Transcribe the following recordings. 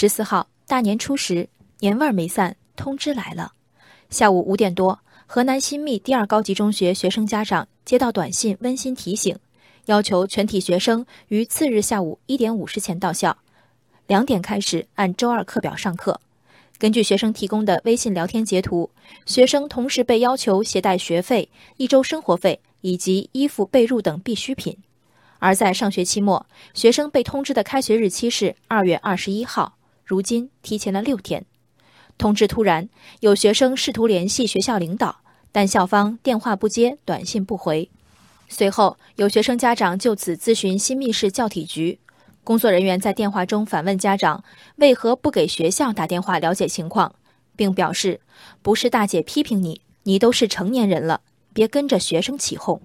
十四号大年初十，年味儿没散，通知来了。下午五点多，河南新密第二高级中学学生家长接到短信，温馨提醒，要求全体学生于次日下午一点五十前到校，两点开始按周二课表上课。根据学生提供的微信聊天截图，学生同时被要求携带学费、一周生活费以及衣服、被褥等必需品。而在上学期末，学生被通知的开学日期是二月二十一号，如今提前了六天。通知突然，有学生试图联系学校领导，但校方电话不接，短信不回。随后，有学生家长就此咨询新密市教体局。工作人员在电话中反问家长为何不给学校打电话了解情况，并表示：“不是大姐批评你，你都是成年人了，别跟着学生起哄。”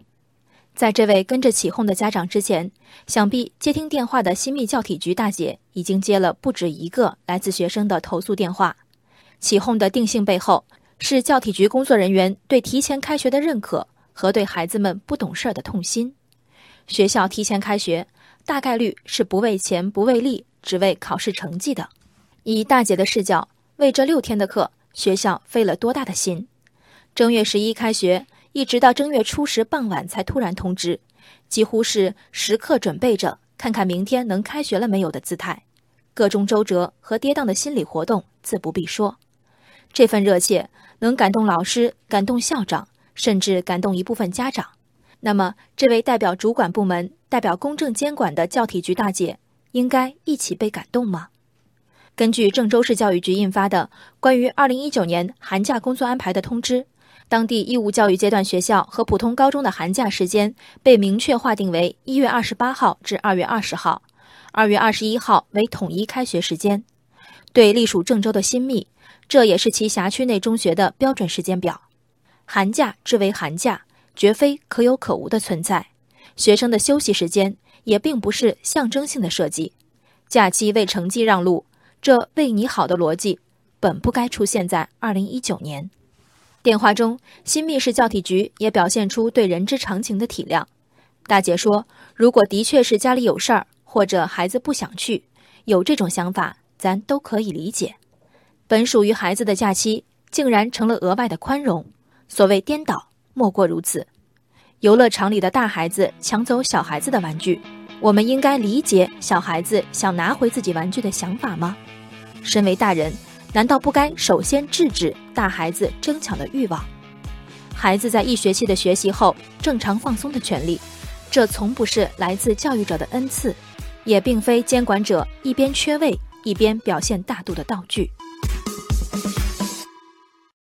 在这位跟着起哄的家长之前，想必接听电话的新密教体局大姐已经接了不止一个来自学生的投诉电话。起哄的定性背后，是教体局工作人员对提前开学的认可和对孩子们不懂事儿的痛心。学校提前开学。大概率是不为钱不为利，只为考试成绩的。以大姐的视角，为这六天的课，学校费了多大的心？正月十一开学，一直到正月初十傍晚才突然通知，几乎是时刻准备着看看明天能开学了没有的姿态。各种周折和跌宕的心理活动自不必说。这份热切能感动老师，感动校长，甚至感动一部分家长。那么，这位代表主管部门、代表公正监管的教体局大姐，应该一起被感动吗？根据郑州市教育局印发的《关于二零一九年寒假工作安排的通知》，当地义务教育阶段学校和普通高中的寒假时间被明确划定为一月二十八号至二月二十号，二月二十一号为统一开学时间。对隶属郑州的新密，这也是其辖区内中学的标准时间表。寒假之为寒假。绝非可有可无的存在，学生的休息时间也并不是象征性的设计。假期为成绩让路，这为你好的逻辑本不该出现在二零一九年。电话中，新密市教体局也表现出对人之常情的体谅。大姐说：“如果的确是家里有事儿，或者孩子不想去，有这种想法，咱都可以理解。本属于孩子的假期，竟然成了额外的宽容，所谓颠倒。”莫过如此，游乐场里的大孩子抢走小孩子的玩具，我们应该理解小孩子想拿回自己玩具的想法吗？身为大人，难道不该首先制止大孩子争抢的欲望？孩子在一学期的学习后正常放松的权利，这从不是来自教育者的恩赐，也并非监管者一边缺位一边表现大度的道具。